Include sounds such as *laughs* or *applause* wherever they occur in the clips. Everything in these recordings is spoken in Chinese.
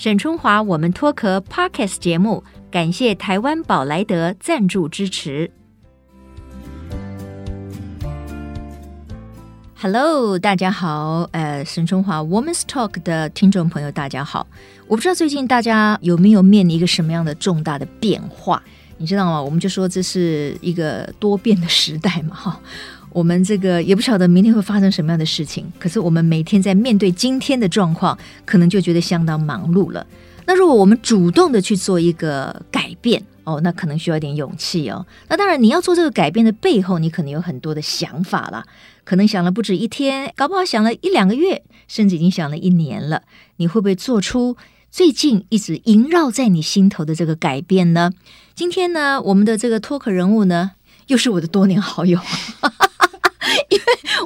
沈春华，我们脱壳 Podcast 节目，感谢台湾宝莱德赞助支持。Hello，大家好，呃，沈春华 Women's Talk 的听众朋友，大家好。我不知道最近大家有没有面临一个什么样的重大的变化？你知道吗？我们就说这是一个多变的时代嘛，哈。我们这个也不晓得明天会发生什么样的事情，可是我们每天在面对今天的状况，可能就觉得相当忙碌了。那如果我们主动的去做一个改变，哦，那可能需要一点勇气哦。那当然，你要做这个改变的背后，你可能有很多的想法了，可能想了不止一天，搞不好想了一两个月，甚至已经想了一年了。你会不会做出最近一直萦绕在你心头的这个改变呢？今天呢，我们的这个脱口人物呢，又是我的多年好友。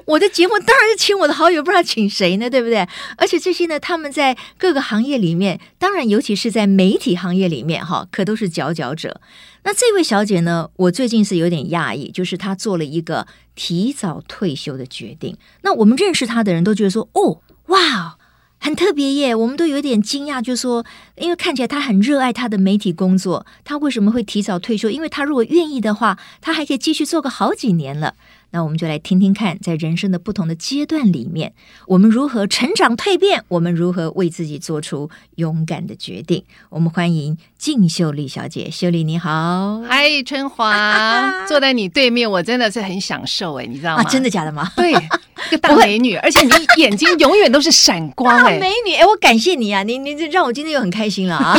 我的节目当然是请我的好友，不知道请谁呢，对不对？而且这些呢，他们在各个行业里面，当然尤其是在媒体行业里面，哈，可都是佼佼者。那这位小姐呢，我最近是有点讶异，就是她做了一个提早退休的决定。那我们认识她的人都觉得说，哦，哇。很特别耶，我们都有点惊讶，就说，因为看起来他很热爱他的媒体工作，他为什么会提早退休？因为他如果愿意的话，他还可以继续做个好几年了。那我们就来听听看，在人生的不同的阶段里面，我们如何成长蜕变，我们如何为自己做出勇敢的决定。我们欢迎静秀丽小姐，秀丽你好，嗨，春华，*laughs* 坐在你对面，我真的是很享受哎，你知道吗？啊，真的假的吗？对，一个 *laughs* 大美女，而且你眼睛永远都是闪光 *laughs* 哎，美女哎，我感谢你啊，你你这让我今天又很开心了啊。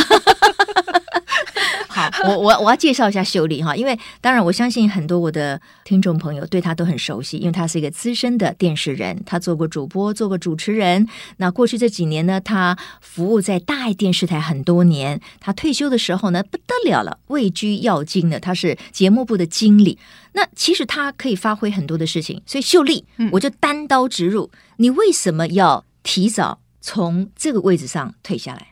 *laughs* 好，我我我要介绍一下秀丽哈，因为当然我相信很多我的听众朋友对她都很熟悉，因为她是一个资深的电视人，她做过主播，做过主持人。那过去这几年呢，她服务在大爱电视台很多年。她退休的时候呢，不得了了，位居要津的，她是节目部的经理。那其实她可以发挥很多的事情，所以秀丽，我就单刀直入，嗯、你为什么要提早从这个位置上退下来？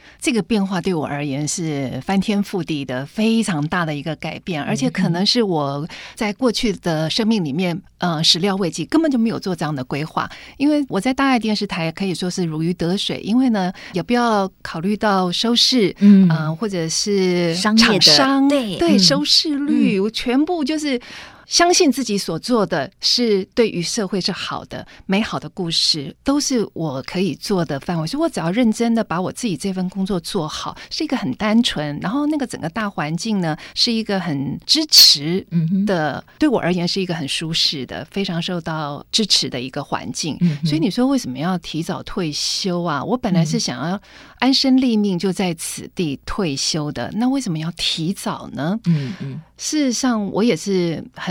嘿。这个变化对我而言是翻天覆地的非常大的一个改变，而且可能是我在过去的生命里面，呃，始料未及，根本就没有做这样的规划。因为我在大爱电视台可以说是如鱼得水，因为呢，也不要考虑到收视，嗯、呃，或者是厂商商对对收视率，我、嗯、全部就是。相信自己所做的是对于社会是好的、美好的故事，都是我可以做的范围。所以我只要认真的把我自己这份工作做好，是一个很单纯，然后那个整个大环境呢，是一个很支持的，对我而言是一个很舒适的、非常受到支持的一个环境。所以你说为什么要提早退休啊？我本来是想要安身立命就在此地退休的，那为什么要提早呢？嗯嗯。事实上，我也是很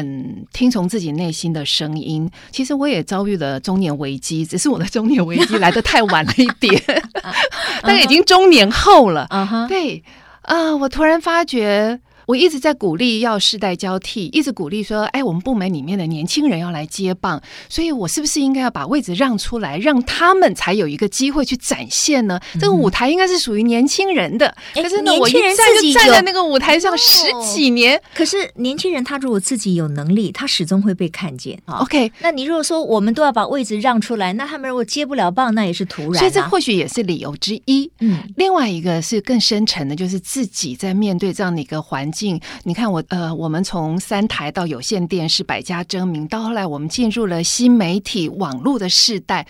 听从自己内心的声音。其实我也遭遇了中年危机，只是我的中年危机来的太晚了一点，*laughs* *laughs* 但已经中年后了。Uh huh. 对啊，uh, 我突然发觉。我一直在鼓励要世代交替，一直鼓励说：“哎，我们部门里面的年轻人要来接棒，所以我是不是应该要把位置让出来，让他们才有一个机会去展现呢？嗯、这个舞台应该是属于年轻人的。可是呢，我一站就站在那个舞台上十几年。哦、可是年轻人他如果自己有能力，他始终会被看见。OK，那你如果说我们都要把位置让出来，那他们如果接不了棒，那也是徒然、啊。所以这或许也是理由之一。嗯，另外一个是更深层的，就是自己在面对这样的一个环境。你看我呃，我们从三台到有线电视百家争鸣，到后来我们进入了新媒体网络的世代，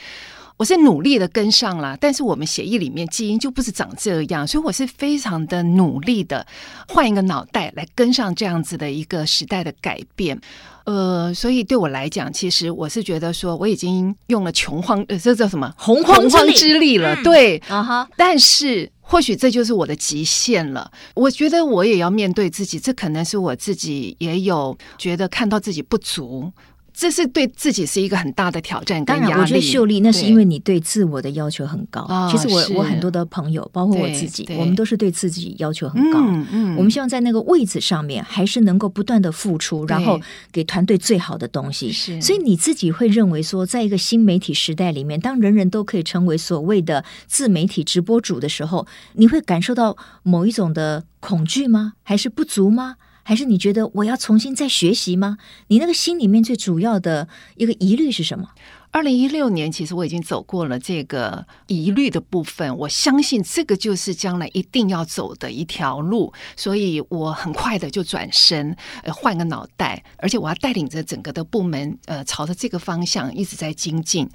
我是努力的跟上了，但是我们协议里面基因就不是长这样，所以我是非常的努力的换一个脑袋来跟上这样子的一个时代的改变。呃，所以对我来讲，其实我是觉得说我已经用了穷荒呃，这叫什么洪荒之力，之力了，嗯、对啊哈，uh. 但是。或许这就是我的极限了。我觉得我也要面对自己，这可能是我自己也有觉得看到自己不足。这是对自己是一个很大的挑战跟压力。当然，我觉得秀丽那是因为你对自我的要求很高。其实我我很多的朋友，包括我自己，我们都是对自己要求很高。嗯，我们希望在那个位置上面，还是能够不断的付出，然后给团队最好的东西。是，所以你自己会认为说，在一个新媒体时代里面，当人人都可以成为所谓的自媒体直播主的时候，你会感受到某一种的恐惧吗？还是不足吗？还是你觉得我要重新再学习吗？你那个心里面最主要的一个疑虑是什么？二零一六年，其实我已经走过了这个疑虑的部分。我相信这个就是将来一定要走的一条路，所以我很快的就转身，呃，换个脑袋，而且我要带领着整个的部门，呃，朝着这个方向一直在精进。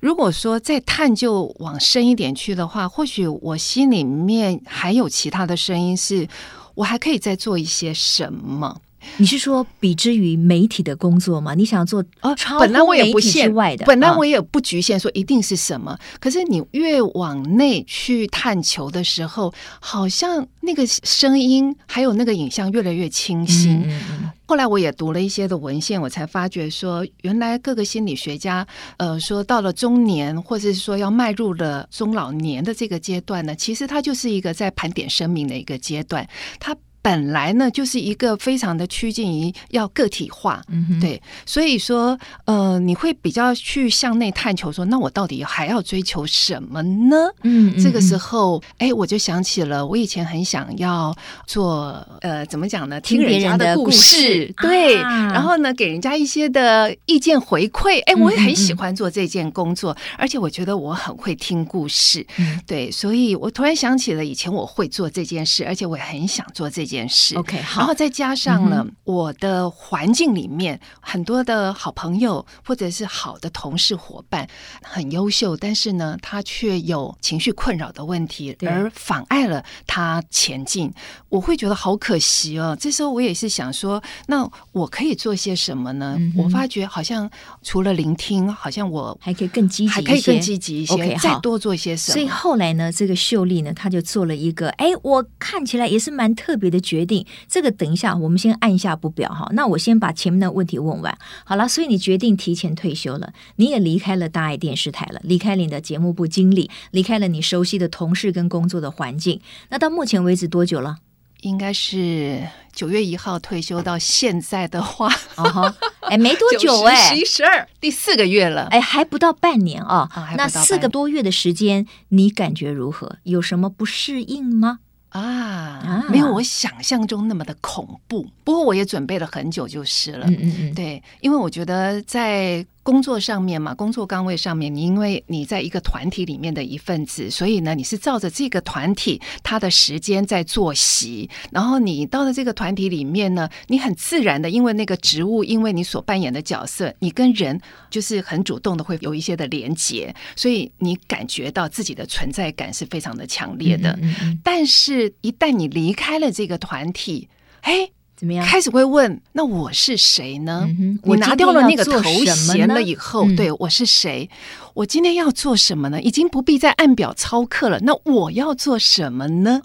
如果说再探究往深一点去的话，或许我心里面还有其他的声音，是我还可以再做一些什么。你是说，比之于媒体的工作吗？你想要做哦，本来我也不限外的，本来我也不局限说一定是什么。可是你越往内去探求的时候，好像那个声音还有那个影像越来越清晰。嗯嗯嗯。后来我也读了一些的文献，我才发觉说，原来各个心理学家呃说，到了中年，或者是说要迈入了中老年的这个阶段呢，其实它就是一个在盘点生命的一个阶段，它。本来呢，就是一个非常的趋近于要个体化，嗯，对，所以说，呃，你会比较去向内探求，说，那我到底还要追求什么呢？嗯，这个时候，哎，我就想起了我以前很想要做，呃，怎么讲呢？听人家的故事，对，然后呢，给人家一些的意见回馈，哎，我也很喜欢做这件工作，而且我觉得我很会听故事，对，所以我突然想起了以前我会做这件事，而且我也很想做这件。件事，OK，好，然后再加上了我的环境里面很多的好朋友或者是好的同事伙伴很优秀，但是呢，他却有情绪困扰的问题，而妨碍了他前进。我会觉得好可惜哦。这时候我也是想说，那我可以做些什么呢？嗯、我发觉好像除了聆听，好像我还可以更积极，还可以更积极一些。OK，再多做一些什么？所以后来呢，这个秀丽呢，她就做了一个，哎，我看起来也是蛮特别的。决定这个，等一下，我们先按下不表哈。那我先把前面的问题问完。好了，所以你决定提前退休了，你也离开了大爱电视台了，离开了你的节目部经理，离开了你熟悉的同事跟工作的环境。那到目前为止多久了？应该是九月一号退休到现在的话，哦哈，哎，没多久哎，十一十二第四个月了，哎，还不到半年啊。哦，那四个多月的时间，你感觉如何？有什么不适应吗？啊，没有我想象中那么的恐怖。不过我也准备了很久，就是了。嗯嗯嗯，对，因为我觉得在。工作上面嘛，工作岗位上面，你因为你在一个团体里面的一份子，所以呢，你是照着这个团体他的时间在作息。然后你到了这个团体里面呢，你很自然的，因为那个职务，因为你所扮演的角色，你跟人就是很主动的会有一些的连接，所以你感觉到自己的存在感是非常的强烈的。嗯嗯嗯。但是，一旦你离开了这个团体，哎。怎么样？开始会问，那我是谁呢？嗯、我拿掉了那个头衔了以后，嗯、对，我是谁？我今天要做什么呢？已经不必再按表操课了。那我要做什么呢？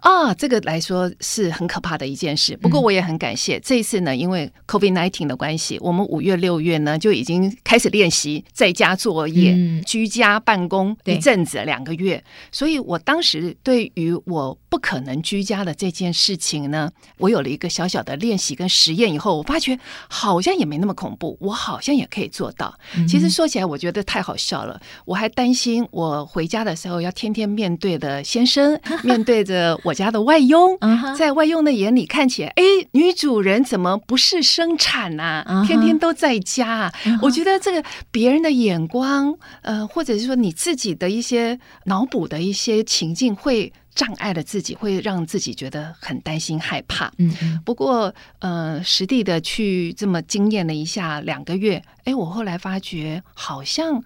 啊，这个来说是很可怕的一件事。不过我也很感谢、嗯、这一次呢，因为 COVID nineteen 的关系，我们五月六月呢就已经开始练习在家作业、嗯、居家办公一阵子两个月。所以我当时对于我不可能居家的这件事情呢，我有了一个小小的练习跟实验以后，我发觉好像也没那么恐怖，我好像也可以做到。嗯、其实说起来，我觉得太好笑了。我还担心我回家的时候要天天面对的先生，面对着我。家的外佣，*laughs* 在外佣的眼里看起来，哎，女主人怎么不是生产呐？天天都在家。我觉得这个别人的眼光，呃，或者是说你自己的一些脑补的一些情境，会障碍了自己，会让自己觉得很担心害怕。嗯，不过呃，实地的去这么经验了一下两个月，哎，我后来发觉好像。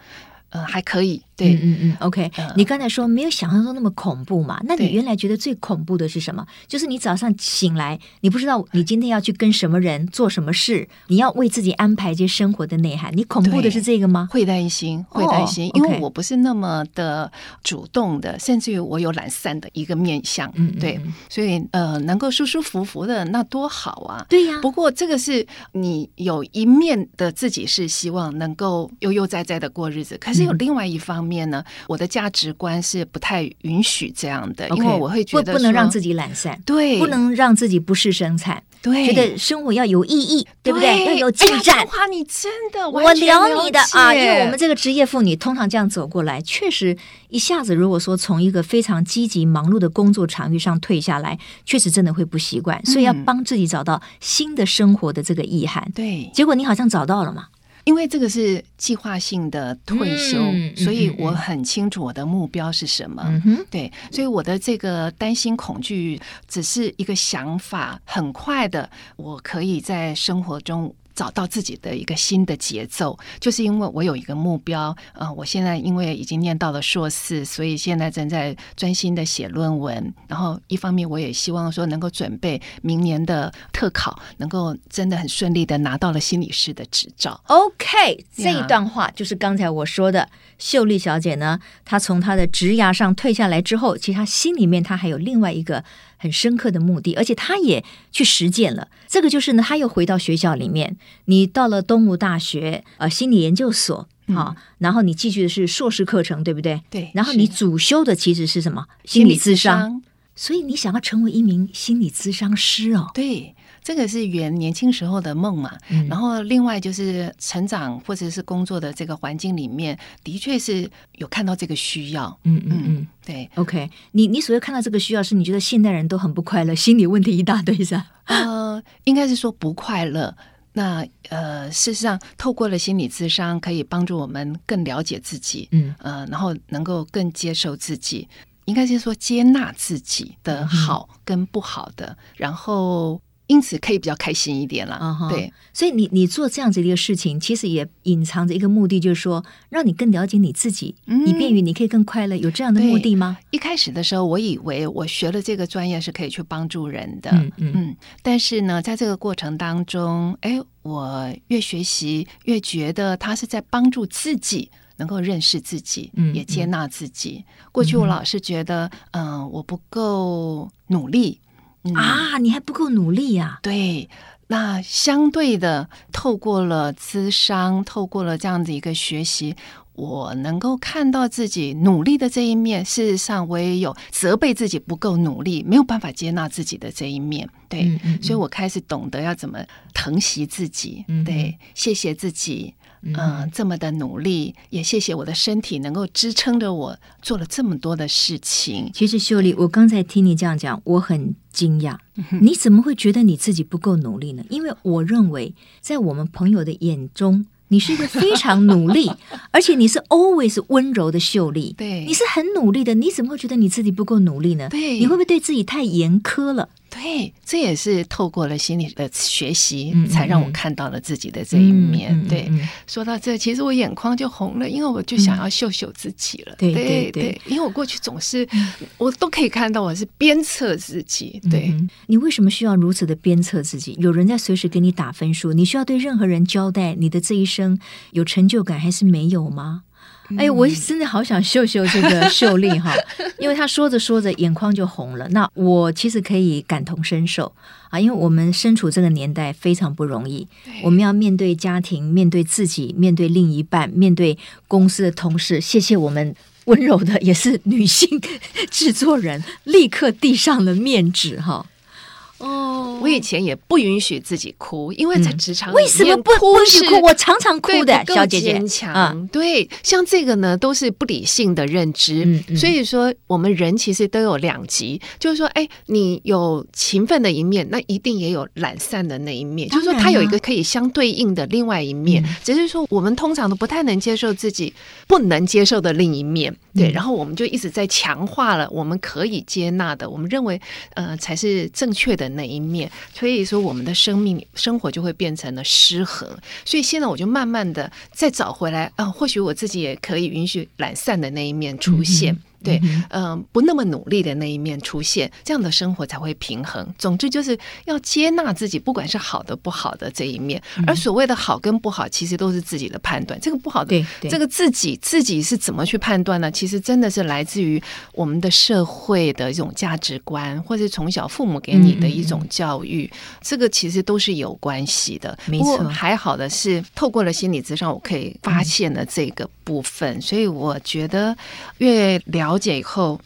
嗯，还可以。对，嗯嗯嗯，OK、嗯。你刚才说没有想象中那么恐怖嘛？那你原来觉得最恐怖的是什么？就是你早上醒来，你不知道你今天要去跟什么人做什么事，你要为自己安排一些生活的内涵。你恐怖的是这个吗？会担心，会担心，因为我不是那么的主动的，甚至于我有懒散的一个面相。嗯，对，所以呃，能够舒舒服服的那多好啊。对呀。不过这个是你有一面的自己是希望能够悠悠哉哉的过日子，可是。有另外一方面呢，我的价值观是不太允许这样的，因为我会觉得不能让自己懒散，对，不能让自己不事生产，对，觉得生活要有意义，对不对？要有进展。哇，你真的我聊你的啊，因为我们这个职业妇女通常这样走过来，确实一下子如果说从一个非常积极忙碌的工作场域上退下来，确实真的会不习惯，所以要帮自己找到新的生活的这个意涵。对，结果你好像找到了嘛。因为这个是计划性的退休，嗯、所以我很清楚我的目标是什么。嗯，对，所以我的这个担心、恐惧只是一个想法，很快的，我可以在生活中。找到自己的一个新的节奏，就是因为我有一个目标。呃，我现在因为已经念到了硕士，所以现在正在专心的写论文。然后一方面，我也希望说能够准备明年的特考，能够真的很顺利的拿到了心理师的执照。OK，这一段话就是刚才我说的，秀丽小姐呢，她从她的职涯上退下来之后，其实她心里面她还有另外一个。很深刻的目的，而且他也去实践了。这个就是呢，他又回到学校里面。你到了东吴大学呃心理研究所啊、然后你继续的是硕士课程，对不对？对。然后你主修的其实是什么？心理咨商。所以你想要成为一名心理咨商师哦？对。这个是圆年轻时候的梦嘛，嗯、然后另外就是成长或者是工作的这个环境里面，的确是有看到这个需要。嗯嗯嗯，对。OK，你你所谓看到这个需要，是你觉得现代人都很不快乐，心理问题一大堆是吧？呃，应该是说不快乐。那呃，事实上，透过了心理智商，可以帮助我们更了解自己，嗯呃，然后能够更接受自己，应该是说接纳自己的好跟不好的，嗯、然后。因此可以比较开心一点了，uh huh. 对。所以你你做这样子的一个事情，其实也隐藏着一个目的，就是说让你更了解你自己，嗯、以便于你可以更快乐。有这样的目的吗？一开始的时候，我以为我学了这个专业是可以去帮助人的，嗯嗯，嗯。但是呢，在这个过程当中，哎，我越学习越觉得他是在帮助自己，能够认识自己，嗯，也接纳自己。嗯、过去我老是觉得，嗯、呃，我不够努力。嗯、啊，你还不够努力呀、啊？对，那相对的，透过了咨商，透过了这样子一个学习，我能够看到自己努力的这一面。事实上，我也有责备自己不够努力，没有办法接纳自己的这一面。对，嗯嗯嗯，所以我开始懂得要怎么疼惜自己。对，谢谢自己。嗯、呃，这么的努力，也谢谢我的身体能够支撑着我做了这么多的事情。其实秀丽，我刚才听你这样讲，我很惊讶，你怎么会觉得你自己不够努力呢？因为我认为，在我们朋友的眼中，你是一个非常努力，*laughs* 而且你是 always 温柔的秀丽。对，你是很努力的，你怎么会觉得你自己不够努力呢？对，你会不会对自己太严苛了？对，这也是透过了心理的学习，才让我看到了自己的这一面。嗯嗯嗯、对，说到这，其实我眼眶就红了，因为我就想要秀秀自己了。对对对，因为我过去总是，我都可以看到我是鞭策自己。对、嗯、你为什么需要如此的鞭策自己？有人在随时给你打分数，你需要对任何人交代你的这一生有成就感还是没有吗？哎，我真的好想秀秀这个秀丽哈，*laughs* 因为她说着说着眼眶就红了。那我其实可以感同身受啊，因为我们身处这个年代非常不容易，我们要面对家庭，面对自己，面对另一半，面对公司的同事。谢谢我们温柔的也是女性制作人，立刻递上了面纸哈。哦，我以前也不允许自己哭，因为在职场、嗯、为什么不允许哭？我常常哭的，小姐姐。嗯，对，像这个呢，都是不理性的认知。所以说，我们人其实都有两极，就是说，哎，你有勤奋的一面，那一定也有懒散的那一面。就是说，它有一个可以相对应的另外一面，嗯、只是说我们通常都不太能接受自己不能接受的另一面。对，然后我们就一直在强化了我们可以接纳的，我们认为呃才是正确的的那一面，所以说我们的生命生活就会变成了失衡。所以现在我就慢慢的再找回来啊、或许我自己也可以允许懒散的那一面出现。对，嗯、呃，不那么努力的那一面出现，这样的生活才会平衡。总之就是要接纳自己，不管是好的不好的这一面。嗯、而所谓的好跟不好，其实都是自己的判断。这个不好的，这个自己自己是怎么去判断呢？其实真的是来自于我们的社会的一种价值观，或者从小父母给你的一种教育，嗯、这个其实都是有关系的。没错，还好的是透过了心理咨商，我可以发现了这个部分，嗯、所以我觉得越了。了解以后，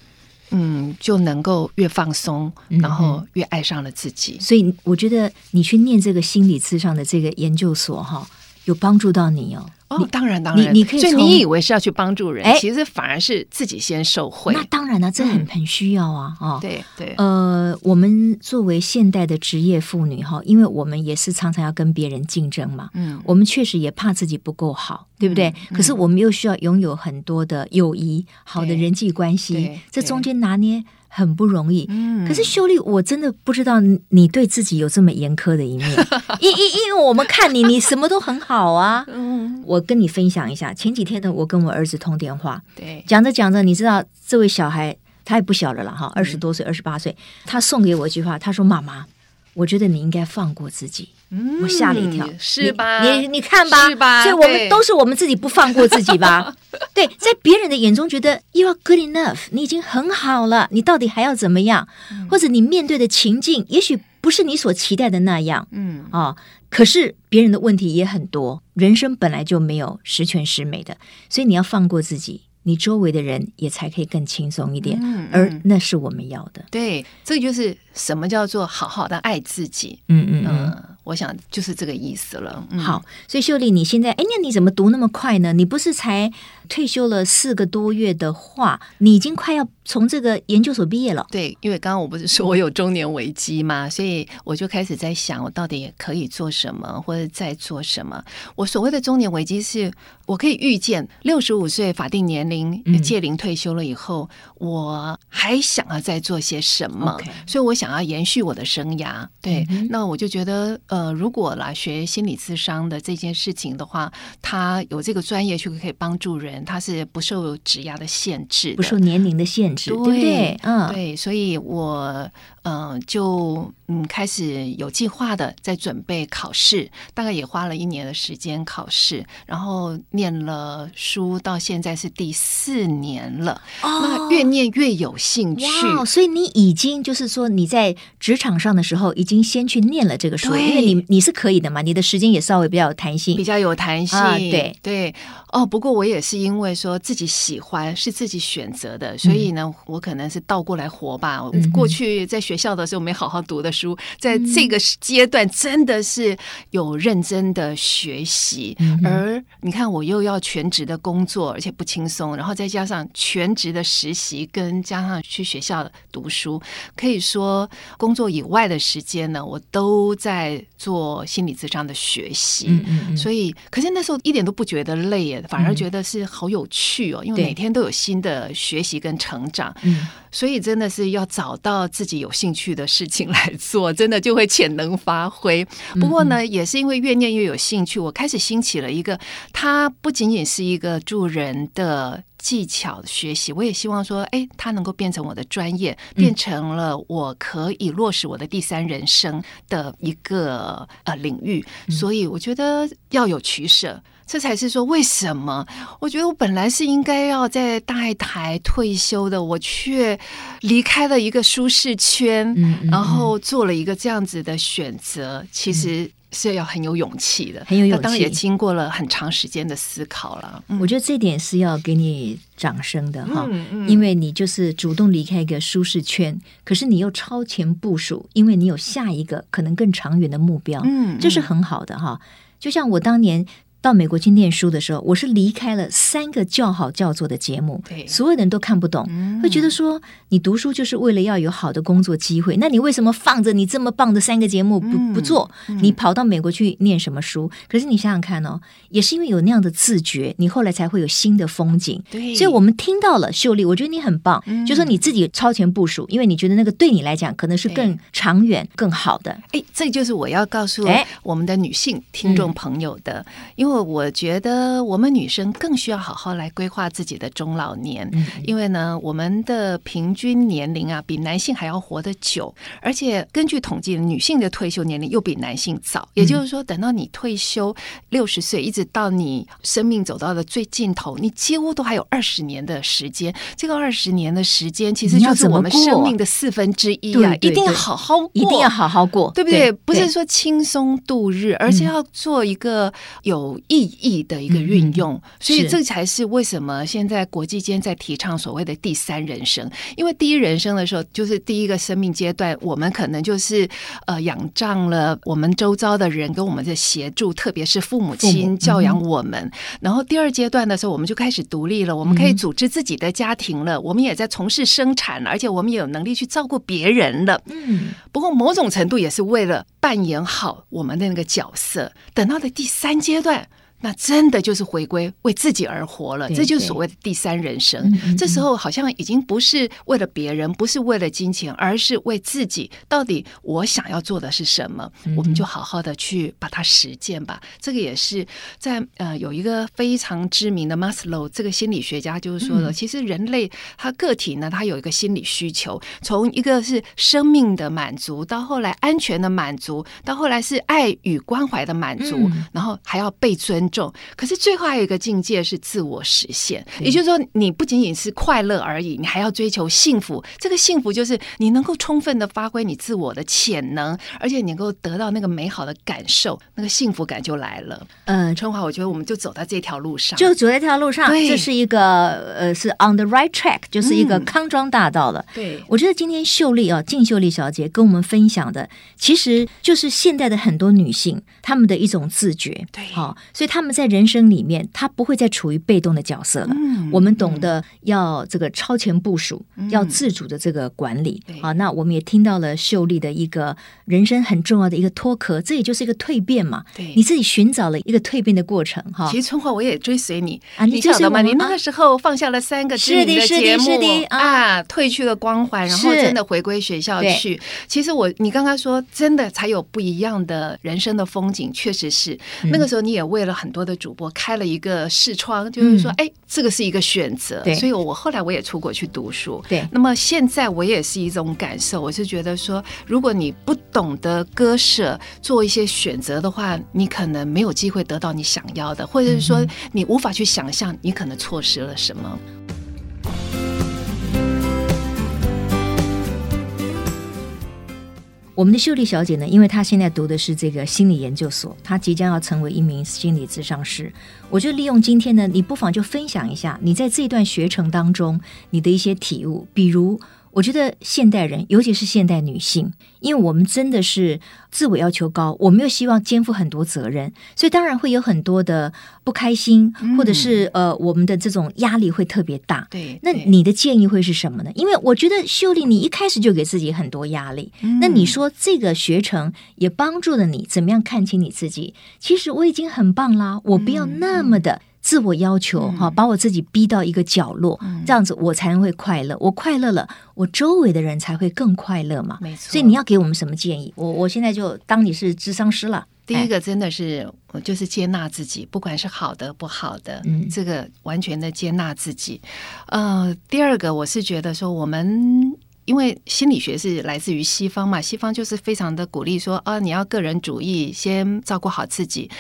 嗯，就能够越放松，然后越爱上了自己。所以我觉得你去念这个心理咨商的这个研究所，哈，有帮助到你哦。哦，当然，当然，你你可以，所以你以为是要去帮助人，哎，其实反而是自己先受惠。那当然了，这很很需要啊，啊，对对。呃，我们作为现代的职业妇女哈，因为我们也是常常要跟别人竞争嘛，嗯，我们确实也怕自己不够好，对不对？可是我们又需要拥有很多的友谊、好的人际关系，这中间拿捏。很不容易，嗯，可是秀丽，我真的不知道你对自己有这么严苛的一面，因因因为我们看你，你什么都很好啊。*laughs* 嗯，我跟你分享一下，前几天呢，我跟我儿子通电话，对，讲着讲着，你知道这位小孩他也不小了了哈，二十多岁，二十八岁，他送给我一句话，他说：“妈妈，我觉得你应该放过自己。”嗯，我吓了一跳，是吧？你你，你看吧，是吧？所以我们都是我们自己不放过自己吧？*laughs* 对，在别人的眼中觉得 you are good enough，你已经很好了，你到底还要怎么样？嗯、或者你面对的情境也许不是你所期待的那样，嗯啊、哦，可是别人的问题也很多，人生本来就没有十全十美的，所以你要放过自己。你周围的人也才可以更轻松一点，嗯嗯、而那是我们要的。对，这就是什么叫做好好的爱自己。嗯嗯嗯、呃，我想就是这个意思了。嗯、好，所以秀丽，你现在，哎，那你怎么读那么快呢？你不是才退休了四个多月的话，你已经快要从这个研究所毕业了。对，因为刚刚我不是说我有中年危机嘛，所以我就开始在想，我到底可以做什么，或者在做什么。我所谓的中年危机是。我可以预见，六十五岁法定年龄届龄退休了以后，嗯、我还想要再做些什么？Okay. 所以我想要延续我的生涯。对，嗯、那我就觉得，呃，如果来学心理咨商的这件事情的话，他有这个专业去可以帮助人，他是不受职涯的限制的，不受年龄的限制，对，对不对？嗯，对，所以我。嗯、呃，就嗯开始有计划的在准备考试，大概也花了一年的时间考试，然后念了书，到现在是第四年了。哦，那越念越有兴趣。哇，所以你已经就是说你在职场上的时候，已经先去念了这个书，因为你你是可以的嘛，你的时间也稍微比较有弹性，比较有弹性。啊、对对哦，不过我也是因为说自己喜欢，是自己选择的，所以呢，嗯、我可能是倒过来活吧。嗯、过去在学校的时候没好好读的书，在这个阶段真的是有认真的学习。嗯、而你看，我又要全职的工作，而且不轻松，然后再加上全职的实习，跟加上去学校读书，可以说工作以外的时间呢，我都在做心理咨商的学习。嗯、哼所以，可是那时候一点都不觉得累耶，反而觉得是好有趣哦，因为每天都有新的学习跟成长。嗯。所以真的是要找到自己有兴趣的事情来做，*laughs* 真的就会潜能发挥。不过呢，也是因为越念越有兴趣，我开始兴起了一个，它不仅仅是一个助人的技巧学习，我也希望说，哎，它能够变成我的专业，变成了我可以落实我的第三人生的一个呃领域。所以我觉得要有取舍。这才是说，为什么？我觉得我本来是应该要在大爱台退休的，我却离开了一个舒适圈，嗯嗯、然后做了一个这样子的选择，其实是要很有勇气的，很有勇气。当然也经过了很长时间的思考了。我觉得这点是要给你掌声的哈，嗯嗯、因为你就是主动离开一个舒适圈，可是你又超前部署，因为你有下一个可能更长远的目标，嗯，这是很好的哈。就像我当年。到美国去念书的时候，我是离开了三个叫好叫座的节目，对所有人都看不懂，嗯、会觉得说你读书就是为了要有好的工作机会，那你为什么放着你这么棒的三个节目不、嗯、不做？你跑到美国去念什么书？可是你想想看哦，也是因为有那样的自觉，你后来才会有新的风景。对，所以我们听到了秀丽，我觉得你很棒，嗯、就说你自己超前部署，因为你觉得那个对你来讲可能是更长远、更好的。哎，这就是我要告诉我们的女性听众朋友的，嗯、因为。我觉得我们女生更需要好好来规划自己的中老年，嗯、因为呢，我们的平均年龄啊比男性还要活得久，而且根据统计，女性的退休年龄又比男性早。也就是说，等到你退休六十岁，一直到你生命走到了最尽头，你几乎都还有二十年的时间。这个二十年的时间，其实就是我们生命的四分之一啊！一定要好好过，一定要好好过，对不对？对，不是说轻松度日，而且要做一个有有意义的一个运用。嗯、所以这才是为什么现在国际间在提倡所谓的第三人生。因为第一人生的时候，就是第一个生命阶段，我们可能就是呃仰仗了我们周遭的人跟我们的协助，特别是父母亲教养我们。嗯、然后第二阶段的时候，我们就开始独立了，我们可以组织自己的家庭了，嗯、我们也在从事生产，而且我们也有能力去照顾别人了。嗯，不过某种程度也是为了扮演好我们的那个角色。等到的第三阶段。那真的就是回归为自己而活了，这就是所谓的第三人生。这时候好像已经不是为了别人，不是为了金钱，而是为自己。到底我想要做的是什么？我们就好好的去把它实践吧。这个也是在呃有一个非常知名的 Maslow 这个心理学家就是说了，其实人类他个体呢，他有一个心理需求，从一个是生命的满足，到后来安全的满足，到后来是爱与关怀的满足，然后还要被尊。重，可是最后还有一个境界是自我实现，也就是说，你不仅仅是快乐而已，你还要追求幸福。这个幸福就是你能够充分的发挥你自我的潜能，而且你能够得到那个美好的感受，那个幸福感就来了。嗯，春华，我觉得我们就走在这条路上，就走在这条路上，这是一个呃，是 on the right track，就是一个康庄大道了。对，我觉得今天秀丽啊，静秀丽小姐跟我们分享的，其实就是现代的很多女性她们的一种自觉。对，好，所以她。他们在人生里面，他不会再处于被动的角色了。嗯、我们懂得要这个超前部署，嗯、要自主的这个管理。好，那我们也听到了秀丽的一个人生很重要的一个脱壳，这也就是一个蜕变嘛。对，你自己寻找了一个蜕变的过程。哈，其实春华我也追随你啊，你晓得吗？你那个时候放下了三个知名的节目啊，褪去了光环，然后真的回归学校去。其实我，你刚刚说真的才有不一样的人生的风景，确实是、嗯、那个时候你也为了很。很多的主播开了一个视窗，就是说，哎、嗯，这个是一个选择。所以我后来我也出国去读书。对，那么现在我也是一种感受，我是觉得说，如果你不懂得割舍，做一些选择的话，你可能没有机会得到你想要的，或者是说，你无法去想象，你可能错失了什么。我们的秀丽小姐呢，因为她现在读的是这个心理研究所，她即将要成为一名心理咨商师。我就利用今天呢，你不妨就分享一下你在这段学程当中你的一些体悟，比如。我觉得现代人，尤其是现代女性，因为我们真的是自我要求高，我们又希望肩负很多责任，所以当然会有很多的不开心，或者是呃，我们的这种压力会特别大。对，那你的建议会是什么呢？因为我觉得秀丽，你一开始就给自己很多压力。那你说这个学程也帮助了你怎么样看清你自己？其实我已经很棒啦，我不要那么的。自我要求哈，把我自己逼到一个角落，嗯、这样子我才能会快乐。我快乐了，我周围的人才会更快乐嘛。没错，所以你要给我们什么建议？我我现在就当你是智商师了。第一个真的是，我就是接纳自己，不管是好的不好的，嗯，这个完全的接纳自己。呃，第二个我是觉得说我们。因为心理学是来自于西方嘛，西方就是非常的鼓励说啊，你要个人主义，先照顾好自己。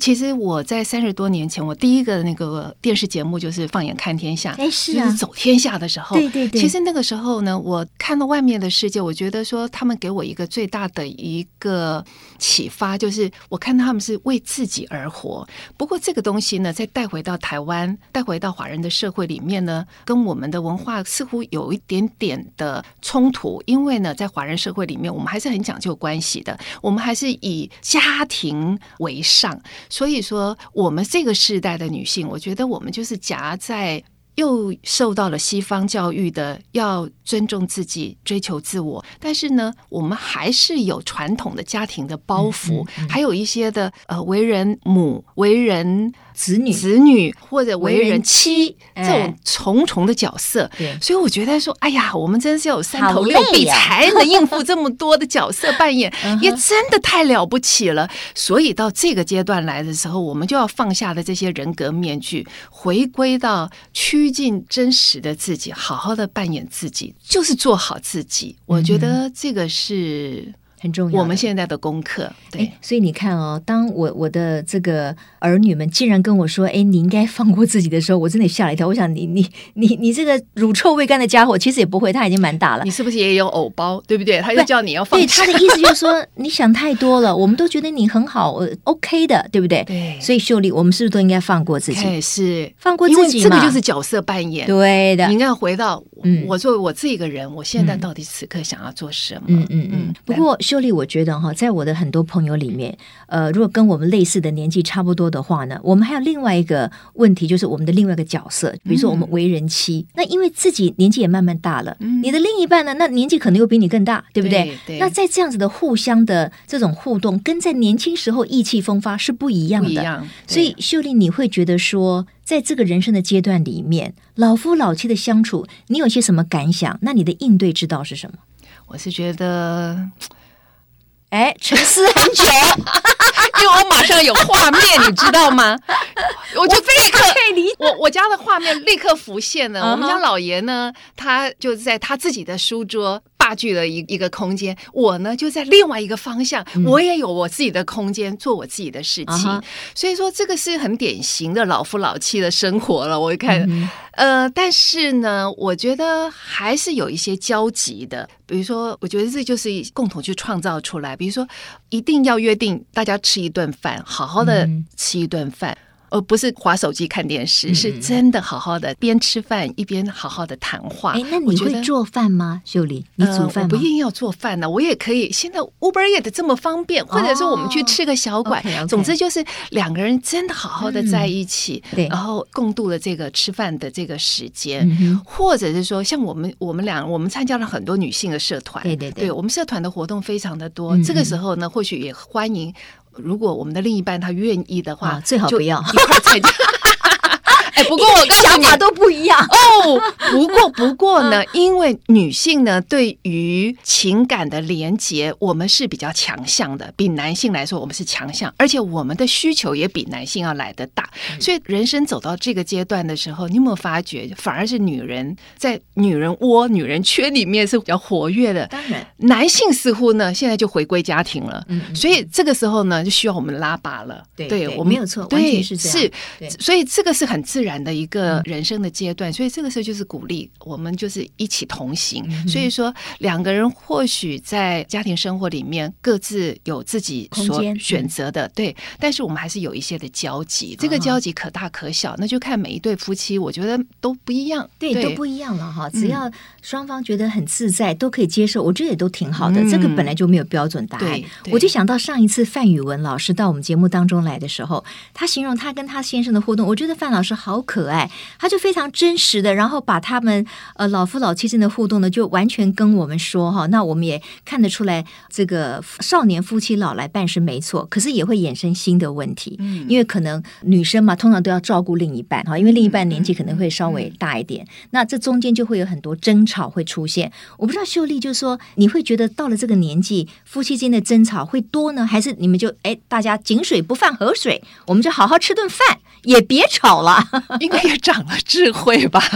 其实我在三十多年前，我第一个那个电视节目就是《放眼看天下》，是啊，就是走天下的时候，对对对。其实那个时候呢，我看到外面的世界，我觉得说他们给我一个最大的一个启发，就是我看到他们是为自己而活。不过这个东西呢，再带回到台湾，带回到华人的社会里面呢，跟我们的文化似乎有一点点的。冲突，因为呢，在华人社会里面，我们还是很讲究关系的，我们还是以家庭为上。所以说，我们这个世代的女性，我觉得我们就是夹在又受到了西方教育的要尊重自己、追求自我，但是呢，我们还是有传统的家庭的包袱，嗯嗯嗯、还有一些的呃，为人母、为人。子女、子女或者为人妻这种重重的角色，所以我觉得说，哎呀，我们真是要有三头六臂才能应付这么多的角色扮演，也真的太了不起了。所以到这个阶段来的时候，我们就要放下的这些人格面具，回归到趋近真实的自己，好好的扮演自己，就是做好自己。我觉得这个是。很重要。我们现在的功课，对，所以你看哦，当我我的这个儿女们竟然跟我说：“哎，你应该放过自己的时候”，我真的吓了一跳。我想你，你你你你这个乳臭未干的家伙，其实也不会，他已经蛮大了。你是不是也有偶包？对不对？他就叫你要放。对，他的意思就是说，*laughs* 你想太多了。我们都觉得你很好，OK 的，对不对？对。所以秀丽，我们是不是都应该放过自己？是放过自己嘛？这个就是角色扮演。对的，你应该回到我作为我这个人，我现在到底此刻想要做什么？嗯嗯嗯。不过秀丽，我觉得哈。在我的很多朋友里面，呃，如果跟我们类似的年纪差不多的话呢，我们还有另外一个问题，就是我们的另外一个角色，比如说我们为人妻，嗯、那因为自己年纪也慢慢大了，嗯、你的另一半呢，那年纪可能又比你更大，对不对？对对，那在这样子的互相的这种互动，跟在年轻时候意气风发是不一样的。样所以秀丽，你会觉得说，在这个人生的阶段里面，老夫老妻的相处，你有些什么感想？那你的应对之道是什么？我是觉得。哎，沉思很久，*laughs* 因为我马上有画面，你知道吗？*laughs* 我就立刻我我家的画面立刻浮现了。Uh huh. 我们家老爷呢，他就在他自己的书桌。占据了一一个空间，我呢就在另外一个方向，嗯、我也有我自己的空间做我自己的事情，所以说这个是很典型的老夫老妻的生活了。我一看，呃，但是呢，我觉得还是有一些交集的，比如说，我觉得这就是共同去创造出来，比如说，一定要约定大家吃一顿饭，好好的吃一顿饭。嗯而不是划手机看电视，嗯、是真的好好的边吃饭一边好好的谈话。哎，那你会做饭吗，秀丽？你煮饭吗？呃、我不一定要做饭呢，我也可以。现在 Uber Eats 这么方便，或者说我们去吃个小馆。哦、okay, okay 总之就是两个人真的好好的在一起，嗯、对，然后共度了这个吃饭的这个时间，嗯、或者是说像我们我们俩，我们参加了很多女性的社团，对对对，对，我们社团的活动非常的多。嗯、这个时候呢，或许也欢迎。如果我们的另一半他愿意的话，最好不要一块参加。哎，不过我告诉你，想法都不一样哦。不过，不过呢，因为女性呢，对于情感的连接，我们是比较强项的，比男性来说，我们是强项，而且我们的需求也比男性要来的大。所以，人生走到这个阶段的时候，你有没有发觉，反而是女人在女人窝、女人圈里面是比较活跃的？当然，男性似乎呢，现在就回归家庭了。嗯，所以这个时候呢，就需要我们拉拔了。对，我没有错，完全是这样。是，所以这个是很自然的一个人生的阶段，所以这个时候就是鼓励我们就是一起同行。所以说两个人或许在家庭生活里面各自有自己所选择的，对，但是我们还是有一些的交集，这个交集可大可小，那就看每一对夫妻，我觉得都不一样，对，都不一样了哈。只要双方觉得很自在，都可以接受，我觉得也都挺好的。这个本来就没有标准答案。我就想到上一次范宇文老师到我们节目当中来的时候，他形容他跟他先生的互动，我觉得范老师好可爱。他就非常真实的，然后把他们呃老夫老妻间的互动呢，就完全跟我们说哈。那我们也看得出来，这个少年夫妻老来伴是没错，可是也会衍生新的问题，嗯，因为可能女生嘛，通常都要照顾另一半哈，因为另一半年纪可能会稍微大一点，那这中间就会有很多争吵会出现。我不知道秀丽，就是说你会觉得到了这个年纪，夫妻间的争吵会多呢，还是你们就哎大家井水不犯河水，我们就好好吃顿饭，也别吵了，*laughs* 应该也长了智慧吧。*laughs*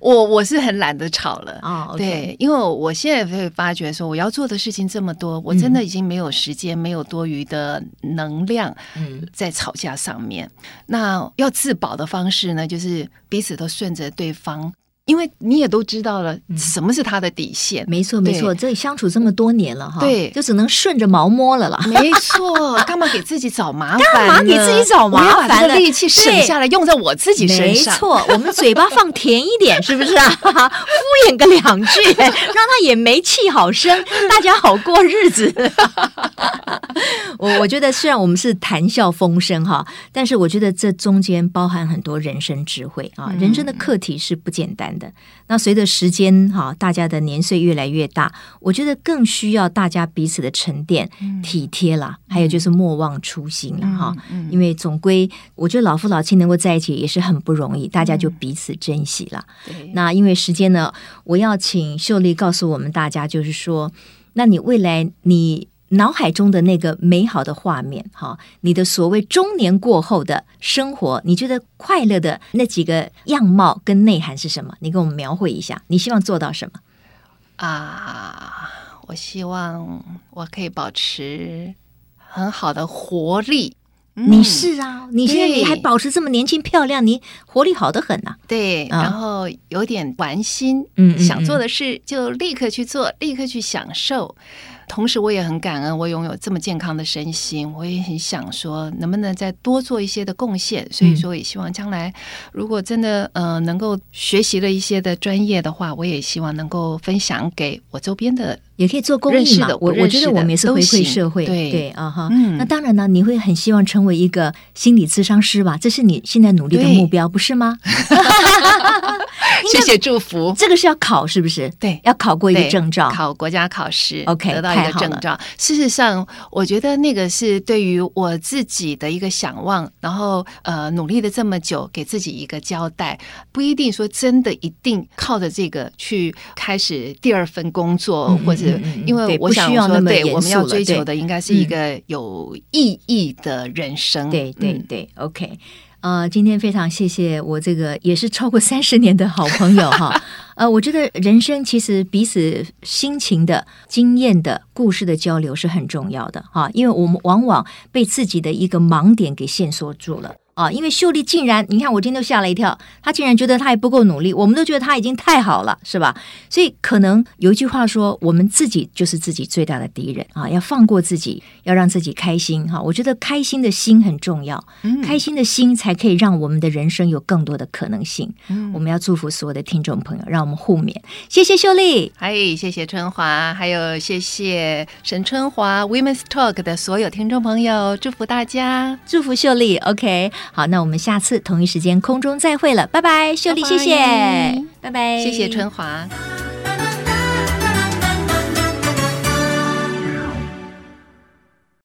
我我是很懒得吵了啊，哦 okay、对，因为我现在会发觉说，我要做的事情这么多，我真的已经没有时间，嗯、没有多余的能量，嗯，在吵架上面。嗯、那要自保的方式呢，就是彼此都顺着对方。因为你也都知道了，什么是他的底线？没错，没错，这里相处这么多年了哈，对，就只能顺着毛摸了啦。没错，*laughs* 干嘛给自己找麻烦？干嘛给自己找麻烦？把这个力气省下来用在我自己身上。没错，我们嘴巴放甜一点，是不是啊？*laughs* 敷衍个两句，*laughs* 让他也没气好生，大家好过日子。我我觉得，虽然我们是谈笑风生哈，但是我觉得这中间包含很多人生智慧啊，人生的课题是不简单的。那随着时间哈，大家的年岁越来越大，我觉得更需要大家彼此的沉淀、嗯、体贴啦，还有就是莫忘初心了哈。因为总归，我觉得老夫老妻能够在一起也是很不容易，大家就彼此珍惜了。嗯、那因为时间呢，我要请秀丽告诉我们大家，就是说，那你未来你。脑海中的那个美好的画面，哈，你的所谓中年过后的生活，你觉得快乐的那几个样貌跟内涵是什么？你给我们描绘一下，你希望做到什么？啊，我希望我可以保持很好的活力。你是啊，你现在你还保持这么年轻漂亮，你活力好得很呐。对，然后有点玩心，嗯，想做的事就立刻去做，立刻去享受。同时，我也很感恩我拥有这么健康的身心，我也很想说，能不能再多做一些的贡献。所以说，也希望将来如果真的呃能够学习了一些的专业的话，我也希望能够分享给我周边的。也可以做公益嘛？我我觉得我们也是回馈社会，对对啊哈。嗯、那当然呢，你会很希望成为一个心理咨商师吧？这是你现在努力的目标，不是吗？*laughs* 谢谢祝福。这个是要考是不是？对，要考过一个证照，考国家考试，OK，得到一个证照。事实上，我觉得那个是对于我自己的一个想望，然后呃，努力了这么久，给自己一个交代，不一定说真的一定靠着这个去开始第二份工作，嗯、或者。因为我想说，对，我们要追求的应该是一个有意义的人生。对对对，OK。呃，今天非常谢谢我这个也是超过三十年的好朋友哈。*laughs* 呃，我觉得人生其实彼此心情的、经验的、故事的交流是很重要的哈，因为我们往往被自己的一个盲点给线索住了。啊，因为秀丽竟然，你看我今天都吓了一跳，她竟然觉得她还不够努力，我们都觉得她已经太好了，是吧？所以可能有一句话说，我们自己就是自己最大的敌人啊，要放过自己，要让自己开心哈。我觉得开心的心很重要，嗯，开心的心才可以让我们的人生有更多的可能性。嗯，我们要祝福所有的听众朋友，让我们互勉。谢谢秀丽，哎，谢谢春华，还有谢谢沈春华 Women's Talk 的所有听众朋友，祝福大家，祝福秀丽，OK。好，那我们下次同一时间空中再会了，拜拜，秀丽，谢谢，拜拜，谢谢春华。